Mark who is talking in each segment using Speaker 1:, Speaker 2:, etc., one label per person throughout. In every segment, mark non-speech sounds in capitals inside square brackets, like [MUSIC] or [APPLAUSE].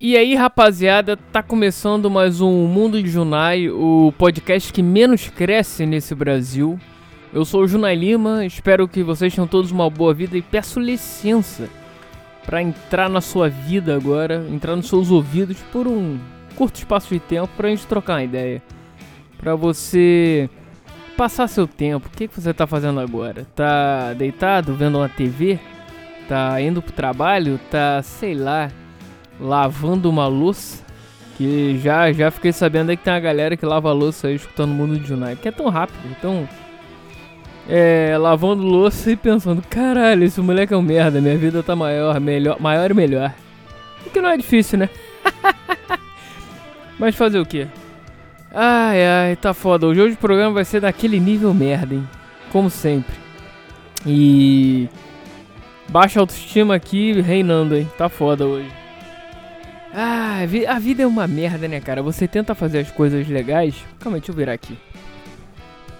Speaker 1: E aí, rapaziada, tá começando mais um Mundo de Junai, o podcast que menos cresce nesse Brasil. Eu sou o Junai Lima, espero que vocês tenham todos uma boa vida e peço licença para entrar na sua vida agora, entrar nos seus ouvidos por um curto espaço de tempo pra gente trocar uma ideia. Pra você passar seu tempo. O que, que você tá fazendo agora? Tá deitado vendo uma TV? Tá indo pro trabalho? Tá, sei lá, lavando uma louça? Que já, já fiquei sabendo aí que tem uma galera que lava louça aí escutando o mundo de Junai. Que é tão rápido, então. É, lavando louça e pensando, caralho, esse moleque é um merda, minha vida tá maior, melhor, maior e melhor. O que não é difícil, né? [LAUGHS] Mas fazer o quê? Ai, ai, tá foda. Hoje o programa vai ser daquele nível merda, hein? Como sempre. E. Baixa autoestima aqui reinando, hein? Tá foda hoje. Ah, a vida é uma merda, né, cara? Você tenta fazer as coisas legais. Calma deixa eu virar aqui.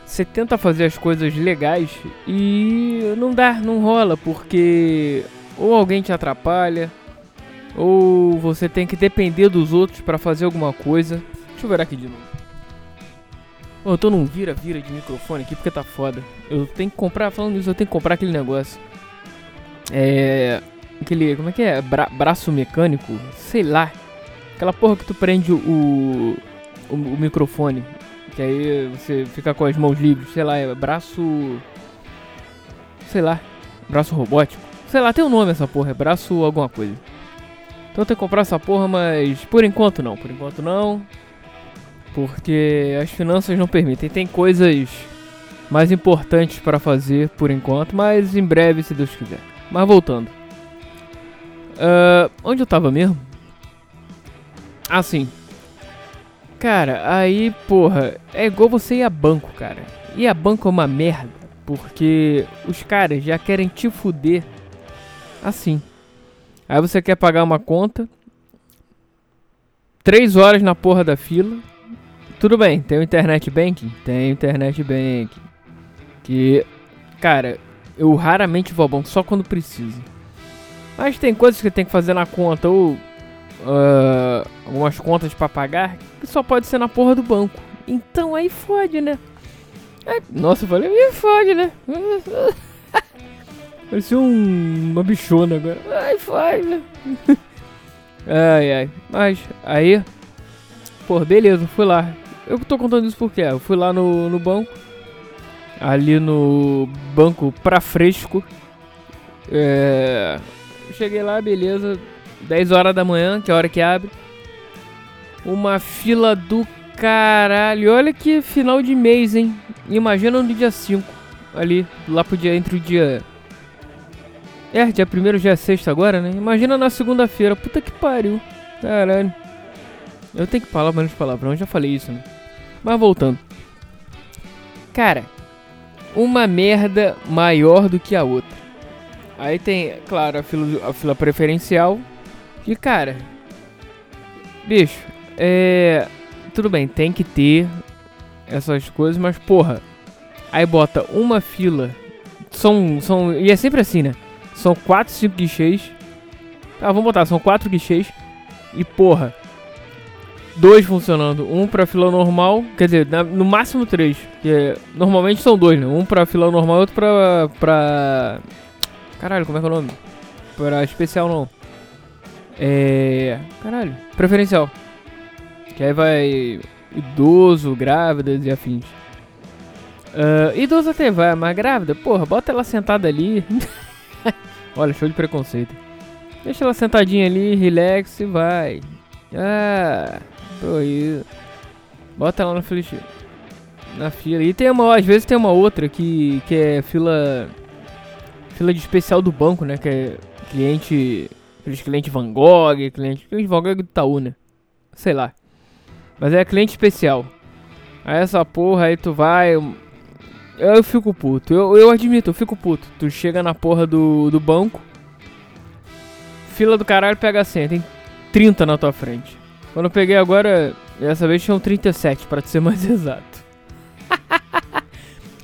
Speaker 1: Você tenta fazer as coisas legais e não dá, não rola, porque ou alguém te atrapalha, ou você tem que depender dos outros para fazer alguma coisa. Deixa eu virar aqui de novo. Oh, eu tô num vira-vira de microfone aqui porque tá foda. Eu tenho que comprar, falando isso, eu tenho que comprar aquele negócio. É. Aquele. Como é que é? Bra braço mecânico? Sei lá. Aquela porra que tu prende o, o, o microfone. Que aí você fica com as mãos livres. Sei lá, é braço. Sei lá. Braço robótico. Sei lá, tem um nome essa porra. É braço alguma coisa. Então tem que comprar essa porra, mas por enquanto não. Por enquanto não. Porque as finanças não permitem. Tem coisas mais importantes para fazer por enquanto, mas em breve, se Deus quiser. Mas voltando. Uh, onde eu tava mesmo? Ah, sim. Cara, aí, porra, é igual você ir a banco, cara. E a banco é uma merda, porque os caras já querem te fuder assim. Aí você quer pagar uma conta, três horas na porra da fila. Tudo bem, tem o internet banking? Tem o internet banking. Que, cara, eu raramente vou a banco só quando preciso. Mas tem coisas que tem que fazer na conta ou uh, algumas contas para pagar que só pode ser na porra do banco. Então aí fode, né? Aí, nossa, eu falei, me fode, né? [LAUGHS] Parecia um, uma bichona agora. Ai, fode, né? [LAUGHS] ai, ai. Mas aí, pô, beleza, fui lá. Eu tô contando isso porque eu fui lá no, no banco. Ali no banco pra fresco. É, cheguei lá, beleza. 10 horas da manhã, que é a hora que abre. Uma fila do caralho. Olha que final de mês, hein? Imagina no dia 5. Ali, lá pro dia, entre o dia. É, dia 1 dia 6 agora, né? Imagina na segunda-feira. Puta que pariu. Caralho. Eu tenho que falar menos palavrão, já falei isso, né? Mas voltando. Cara, uma merda maior do que a outra. Aí tem, claro, a fila, a fila preferencial. E cara, bicho, é. Tudo bem, tem que ter essas coisas, mas porra. Aí bota uma fila. São. são e é sempre assim, né? São 4, 5 guichês. Ah, vamos botar, são 4 guichês. E porra. Dois funcionando. Um pra fila normal. Quer dizer, no máximo três. Que é, normalmente são dois, né? Um pra fila normal e outro pra. pra. Caralho, como é que é o nome? Pra especial não. É. Caralho. Preferencial. Que aí vai. Idoso, grávidas e afins. Uh, idoso até vai, mas grávida, porra, bota ela sentada ali. [LAUGHS] Olha, show de preconceito. Deixa ela sentadinha ali, relax e vai. Ah, tô aí. Bota ela na fila. Na fila. E tem uma, às vezes tem uma outra que, que é fila. Fila de especial do banco, né? Que é cliente Aqueles clientes Van Gogh, cliente, cliente Van Gogh do Itaú, né? Sei lá. Mas é cliente especial. Aí essa porra aí tu vai. Eu, eu fico puto. Eu, eu admito, eu fico puto. Tu chega na porra do, do banco. Fila do caralho pega a. Tem 30 na tua frente. Quando eu peguei agora, dessa vez tinham 37, para ser mais [LAUGHS] exato.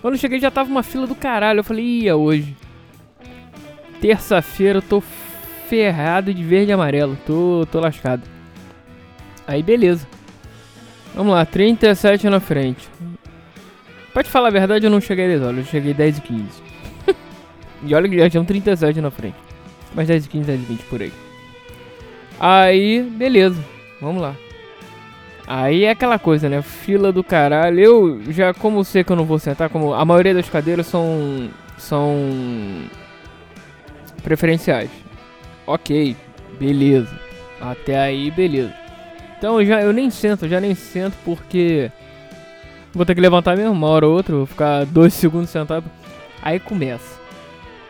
Speaker 1: Quando eu cheguei já tava uma fila do caralho. Eu falei, ia hoje. Terça-feira eu tô ferrado de verde e amarelo. Tô, tô lascado. Aí beleza. Vamos lá, 37 na frente. Te falar a verdade, eu não cheguei 10 horas, eu cheguei 10 e 15. [LAUGHS] e olha que já tinham 37 na frente. Mas 10 e 15, 10 e 20 por aí. Aí, beleza. Vamos lá. Aí é aquela coisa, né? Fila do caralho. Eu já, como sei que eu não vou sentar, como a maioria das cadeiras são. são. Preferenciais. Ok, beleza. Até aí, beleza. Então já eu nem sento, já nem sento porque. Vou ter que levantar mesmo, uma hora ou outra, vou ficar dois [LAUGHS] segundos sentado. Aí começa.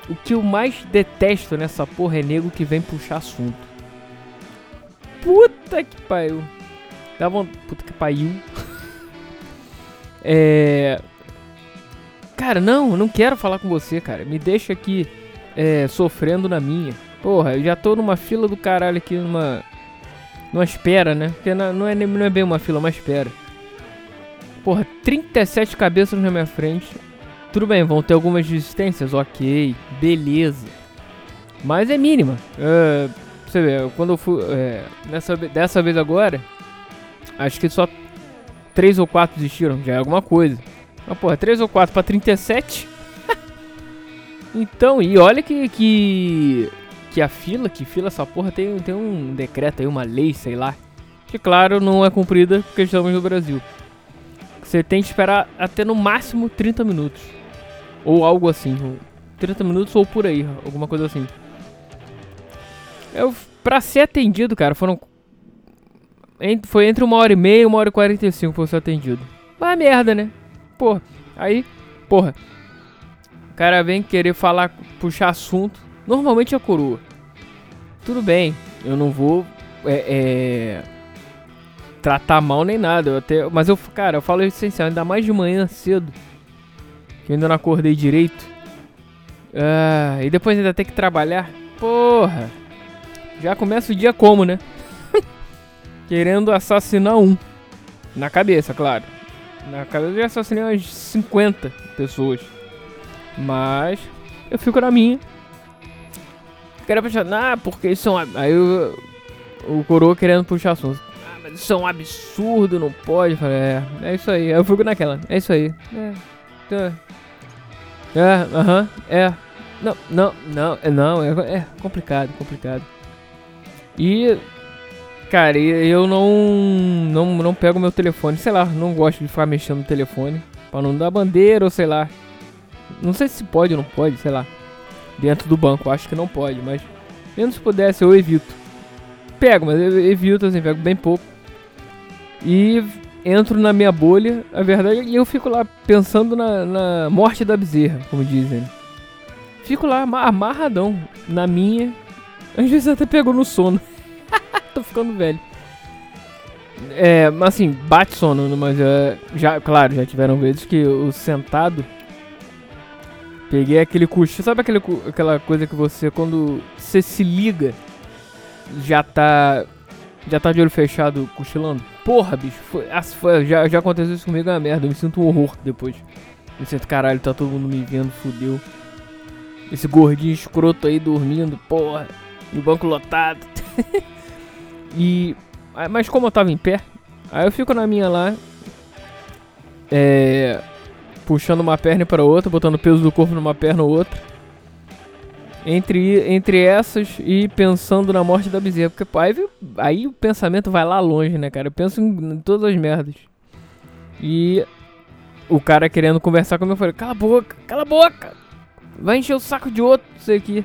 Speaker 1: O que eu mais detesto nessa porra é nego que vem puxar assunto. Puta que pariu. Dá vontade. Puta que pariu. [LAUGHS] é. Cara, não, não quero falar com você, cara. Me deixa aqui é, sofrendo na minha. Porra, eu já tô numa fila do caralho aqui, numa. Numa espera, né? Porque não é, não é bem uma fila, é uma espera. Porra, 37 cabeças na minha frente. Tudo bem, vão ter algumas resistências, ok, beleza. Mas é mínima. Uh, você vê, quando eu fui. É, nessa, dessa vez agora, acho que só 3 ou 4 desistiram, já é alguma coisa. Mas porra, 3 ou 4 pra 37? Então, e olha que, que. Que a fila, que fila essa porra tem, tem um decreto aí, uma lei, sei lá. Que claro não é cumprida porque estamos no Brasil. Você tem que esperar até no máximo 30 minutos. Ou algo assim. 30 minutos ou por aí, alguma coisa assim. Eu, pra ser atendido, cara, foram. Foi entre uma hora e meia e uma hora e 45 pra ser atendido. Mas merda, né? Porra, aí, porra. O cara vem querer falar, puxar assunto. Normalmente é coroa. Tudo bem, eu não vou é, é, tratar mal nem nada. Eu até, mas eu, cara, eu falo essencial, ainda mais de manhã cedo que eu ainda não acordei direito. Ah, e depois ainda tem que trabalhar. Porra! Já começa o dia como, né? [LAUGHS] Querendo assassinar um. Na cabeça, claro. Na cabeça eu já assassinei umas 50 pessoas. Mas eu fico na minha. Quero ah, porque é um. Aí o coroa querendo puxar assunto. Ah, mas isso é um absurdo, não pode. Falei, é, é isso aí. Eu fico naquela, é isso aí. É, tá. É, aham, -huh, é. Não, não, não, é não, é, é complicado, complicado. E cara, eu não, não não pego meu telefone, sei lá, não gosto de ficar mexendo no telefone para não dar bandeira ou sei lá. Não sei se pode ou não pode, sei lá. Dentro do banco, acho que não pode, mas mesmo se pudesse eu evito. Pego, mas eu evito assim, pego bem pouco. E entro na minha bolha, a verdade, e eu fico lá pensando na, na morte da bezerra, como dizem. Fico lá amarradão na minha. Às vezes até pegou no sono. [LAUGHS] Tô ficando velho. É, mas assim, bate sono, mas é, já, claro, já tiveram vezes que o sentado peguei aquele cochilo, sabe aquele, aquela coisa que você quando você se liga já tá já tá de olho fechado cochilando? Porra, bicho, foi, foi, já, já aconteceu isso comigo, é uma merda. Eu me sinto um horror depois. Me sinto, caralho, tá todo mundo me vendo, fudeu. Esse gordinho escroto aí dormindo, porra. O banco lotado. [LAUGHS] e. Mas como eu tava em pé, aí eu fico na minha lá. É. Puxando uma perna para outra, botando o peso do corpo numa perna ou outra entre, entre essas e pensando na morte da bezerra. Porque aí, aí o pensamento vai lá longe, né, cara? Eu penso em, em todas as merdas. E o cara querendo conversar comigo, eu falei, cala a boca, cala a boca! Vai encher o saco de outro, isso aqui.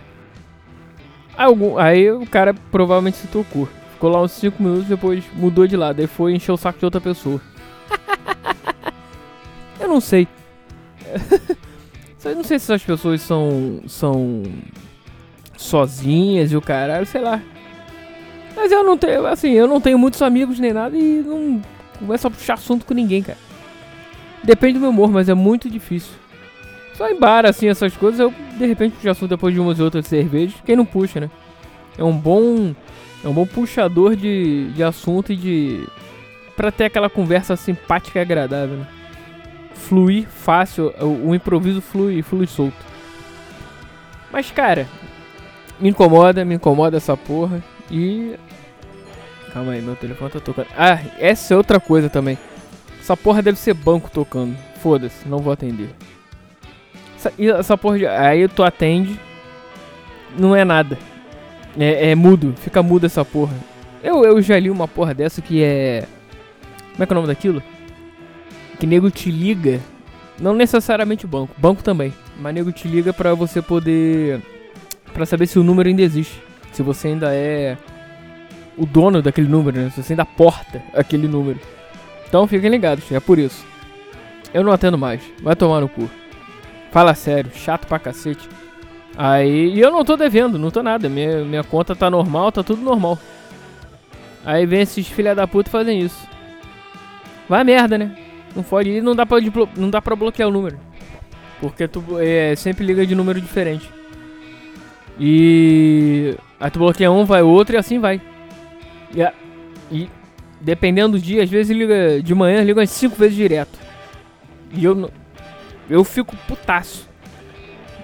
Speaker 1: Aí, algum, aí o cara provavelmente se tocou. Ficou lá uns 5 minutos, depois mudou de lado. Aí foi encher o saco de outra pessoa. [LAUGHS] eu não sei. [LAUGHS] eu não sei se essas pessoas são. são sozinhas e o caralho, sei lá. Mas eu não tenho, assim, eu não tenho muitos amigos nem nada e não começo a puxar assunto com ninguém, cara. Depende do meu humor, mas é muito difícil. Só em bar, assim, essas coisas, eu de repente puxo assunto depois de umas e outras cervejas. Quem não puxa, né? É um bom. É um bom puxador de, de assunto e de. pra ter aquela conversa simpática e agradável, né? Fluir fácil, o, o improviso flui, flui solto. Mas, cara, me incomoda, me incomoda essa porra. E Calma aí, meu telefone tá tocando. Ah, essa é outra coisa também. Essa porra deve ser banco tocando. Foda-se, não vou atender. Essa, essa porra de. Aí tu atende. Não é nada. É, é mudo, fica mudo essa porra. Eu, eu já li uma porra dessa que é. Como é que é o nome daquilo? Que nego te liga. Não necessariamente o banco, banco também. Mas nego te liga pra você poder. Pra saber se o número ainda existe. Se você ainda é o dono daquele número, né? Se você ainda porta aquele número. Então fiquem ligados, é por isso. Eu não atendo mais, vai tomar no cu. Fala sério, chato pra cacete. Aí, e eu não tô devendo, não tô nada. Minha, minha conta tá normal, tá tudo normal. Aí vem esses filha da puta fazem isso. Vai merda, né? Pode ir, não dá pra, não dá pra bloquear o número. Porque tu é, sempre liga de número diferente. E aí tu bloqueia um, vai outro e assim vai. E, e dependendo do dia, às vezes liga de manhã, liga umas 5 vezes direto. E eu eu fico putaço.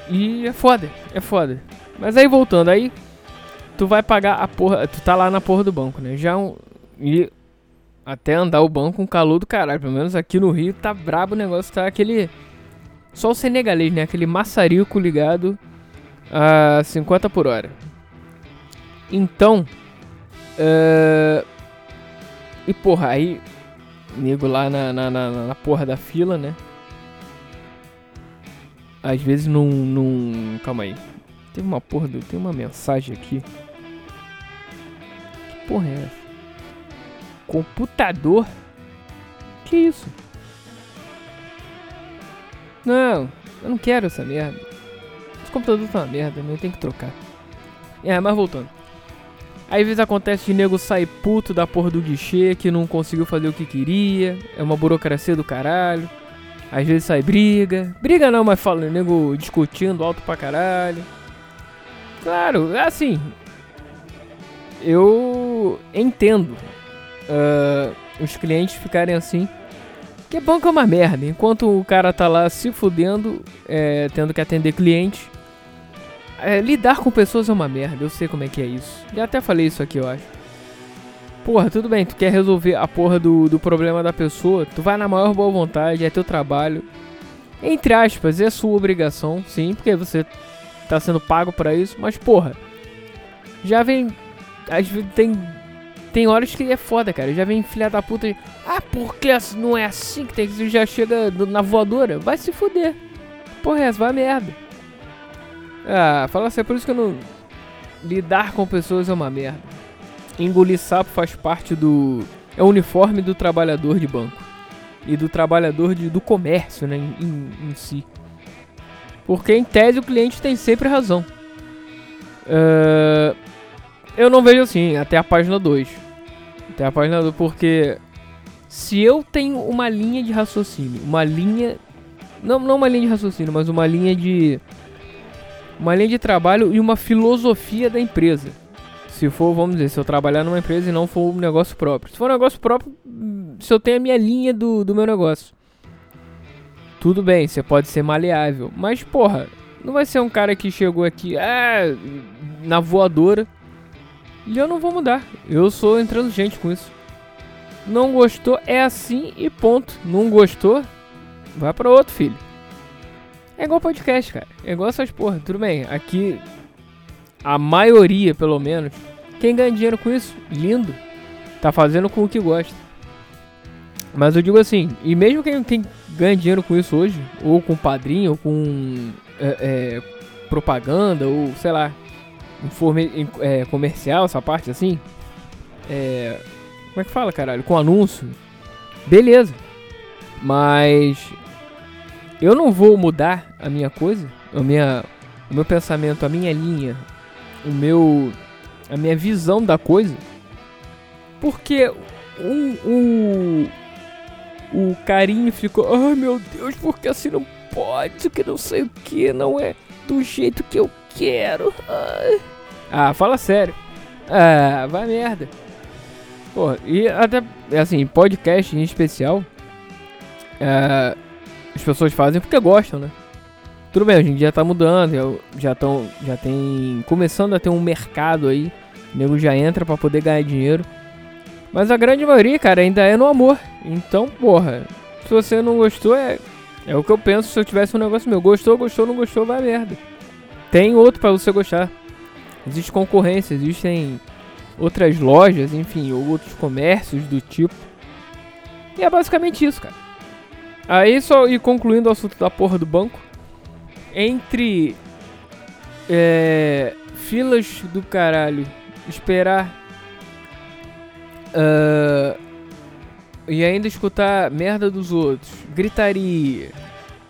Speaker 1: E é foda, é foda. Mas aí voltando, aí tu vai pagar a porra, tu tá lá na porra do banco, né? Já um e até andar o banco com calor do caralho, pelo menos aqui no Rio tá brabo o negócio, tá aquele só o senegalês, né? Aquele maçarico ligado a 50 por hora. Então, uh, e porra, aí nego lá na, na, na, na porra da fila, né? Às vezes não, não. Calma aí. Tem uma porra. Do... Tem uma mensagem aqui. Que porra é essa? Computador? Que isso? Não, eu não quero essa merda. Esse computador tá uma merda, eu tenho que trocar. É, mas voltando. Aí às vezes acontece de nego sair puto da porra do guichê que não conseguiu fazer o que queria. É uma burocracia do caralho. Às vezes sai briga. Briga não, mas fala, nego discutindo alto pra caralho. Claro, é assim. Eu entendo uh, os clientes ficarem assim. Que é que é uma merda. Enquanto o cara tá lá se fudendo, é, tendo que atender cliente. É, lidar com pessoas é uma merda. Eu sei como é que é isso. Já até falei isso aqui, eu acho. Porra, tudo bem, tu quer resolver a porra do, do problema da pessoa, tu vai na maior boa vontade, é teu trabalho. Entre aspas, é sua obrigação, sim, porque você tá sendo pago para isso, mas porra, já vem. Às vezes tem. Tem horas que é foda, cara. Já vem filha da puta. Ah, porque não é assim que tem que. Já chega na voadora. Vai se fuder. Porra, essa vai merda. Ah, fala assim, é por isso que eu não. Lidar com pessoas é uma merda. Engolir sapo faz parte do. É o uniforme do trabalhador de banco. E do trabalhador de, do comércio, né? Em, em, em si. Porque em tese o cliente tem sempre razão. Uh, eu não vejo assim, até a página 2. Até a página 2, porque se eu tenho uma linha de raciocínio, uma linha. Não, não uma linha de raciocínio, mas uma linha de. Uma linha de trabalho e uma filosofia da empresa se for, vamos dizer, se eu trabalhar numa empresa e não for um negócio próprio. Se for um negócio próprio, se eu tenho a minha linha do, do meu negócio. Tudo bem, você pode ser maleável. Mas, porra, não vai ser um cara que chegou aqui ah, na voadora. E eu não vou mudar. Eu sou intransigente com isso. Não gostou, é assim e ponto. Não gostou, vai para outro, filho. É igual podcast, cara. É igual essas porra. Tudo bem, aqui a maioria, pelo menos, quem ganha dinheiro com isso, lindo, tá fazendo com o que gosta. Mas eu digo assim, e mesmo quem, quem ganha dinheiro com isso hoje, ou com padrinho, ou com é, é, propaganda, ou sei lá, informe, é, comercial, essa parte assim, é, como é que fala, caralho? Com anúncio, beleza. Mas eu não vou mudar a minha coisa, a minha, o meu pensamento, a minha linha, o meu a minha visão da coisa. Porque o, o, o carinho ficou, ai oh, meu Deus, porque assim não pode, que não sei o que, não é do jeito que eu quero. Ai. Ah, fala sério. Ah, vai merda. Pô, e até, assim, podcast em especial, é, as pessoas fazem porque gostam, né? Tudo bem, a gente já tá mudando, já estão, já tem começando a ter um mercado aí, o nego já entra para poder ganhar dinheiro. Mas a grande maioria, cara, ainda é no amor. Então, porra, se você não gostou, é, é o que eu penso se eu tivesse um negócio meu. Gostou, gostou, não gostou, vai merda. Tem outro para você gostar. Existe concorrência, existem outras lojas, enfim, ou outros comércios do tipo. E é basicamente isso, cara. Aí só e concluindo o assunto da porra do banco. Entre é, filas do caralho, esperar uh, e ainda escutar merda dos outros, gritaria,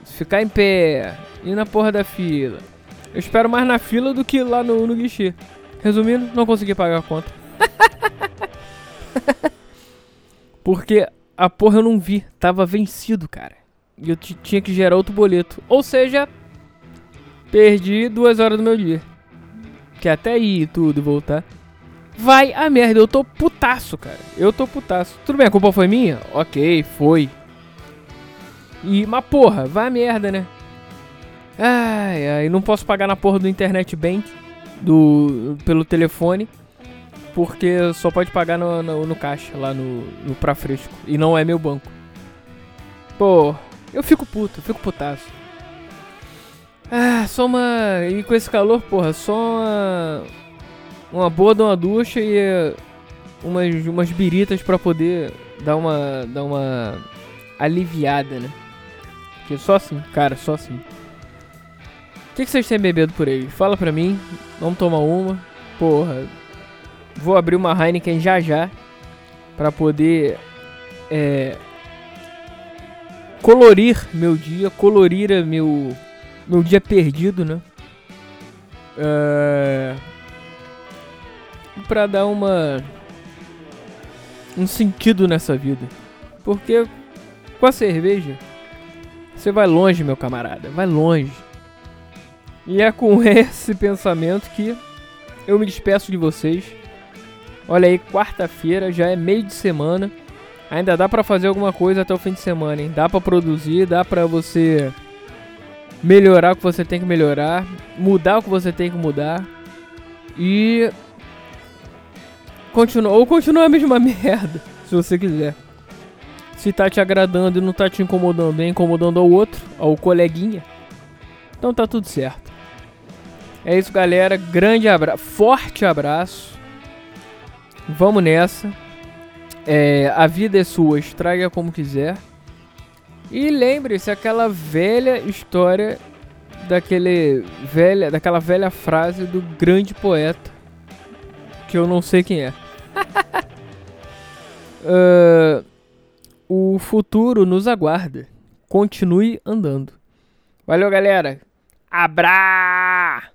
Speaker 1: ficar em pé, ir na porra da fila. Eu espero mais na fila do que lá no, no guichê. Resumindo, não consegui pagar a conta. [LAUGHS] Porque a porra eu não vi, tava vencido, cara. E eu tinha que gerar outro boleto. Ou seja, perdi duas horas do meu dia. Que até ir tudo voltar. Vai a merda, eu tô putaço, cara. Eu tô putaço. Tudo bem, a culpa foi minha? Ok, foi. E, mas porra, vai a merda, né? Ai, ai, não posso pagar na porra do internet bank do, pelo telefone. Porque só pode pagar no, no, no caixa, lá no, no Pra Fresco. E não é meu banco. Pô, eu fico puto, eu fico putaço. Ah, só uma. E com esse calor, porra, só uma. Uma boa de uma ducha e umas, umas biritas pra poder dar uma. dar uma aliviada, né? Porque só assim, cara, só assim. O que, que vocês têm bebido por aí? Fala pra mim. Vamos tomar uma. Porra, Vou abrir uma Heineken já já para poder é, colorir meu dia, colorir meu meu dia perdido, né? É, para dar uma um sentido nessa vida, porque com a cerveja você vai longe, meu camarada, vai longe. E é com [LAUGHS] esse pensamento que eu me despeço de vocês. Olha aí, quarta-feira, já é meio de semana. Ainda dá para fazer alguma coisa até o fim de semana, hein? Dá para produzir, dá para você melhorar o que você tem que melhorar, mudar o que você tem que mudar e continua ou continua a mesma [LAUGHS] merda, se você quiser. Se tá te agradando e não tá te incomodando, nem incomodando ao outro, ao coleguinha, então tá tudo certo. É isso, galera. Grande abraço, forte abraço. Vamos nessa. É, a vida é sua, estraga como quiser. E lembre-se aquela velha história daquele velha, daquela velha frase do grande poeta que eu não sei quem é. uh, [LAUGHS] o futuro nos aguarda. Continue andando. Valeu, galera. Abraço.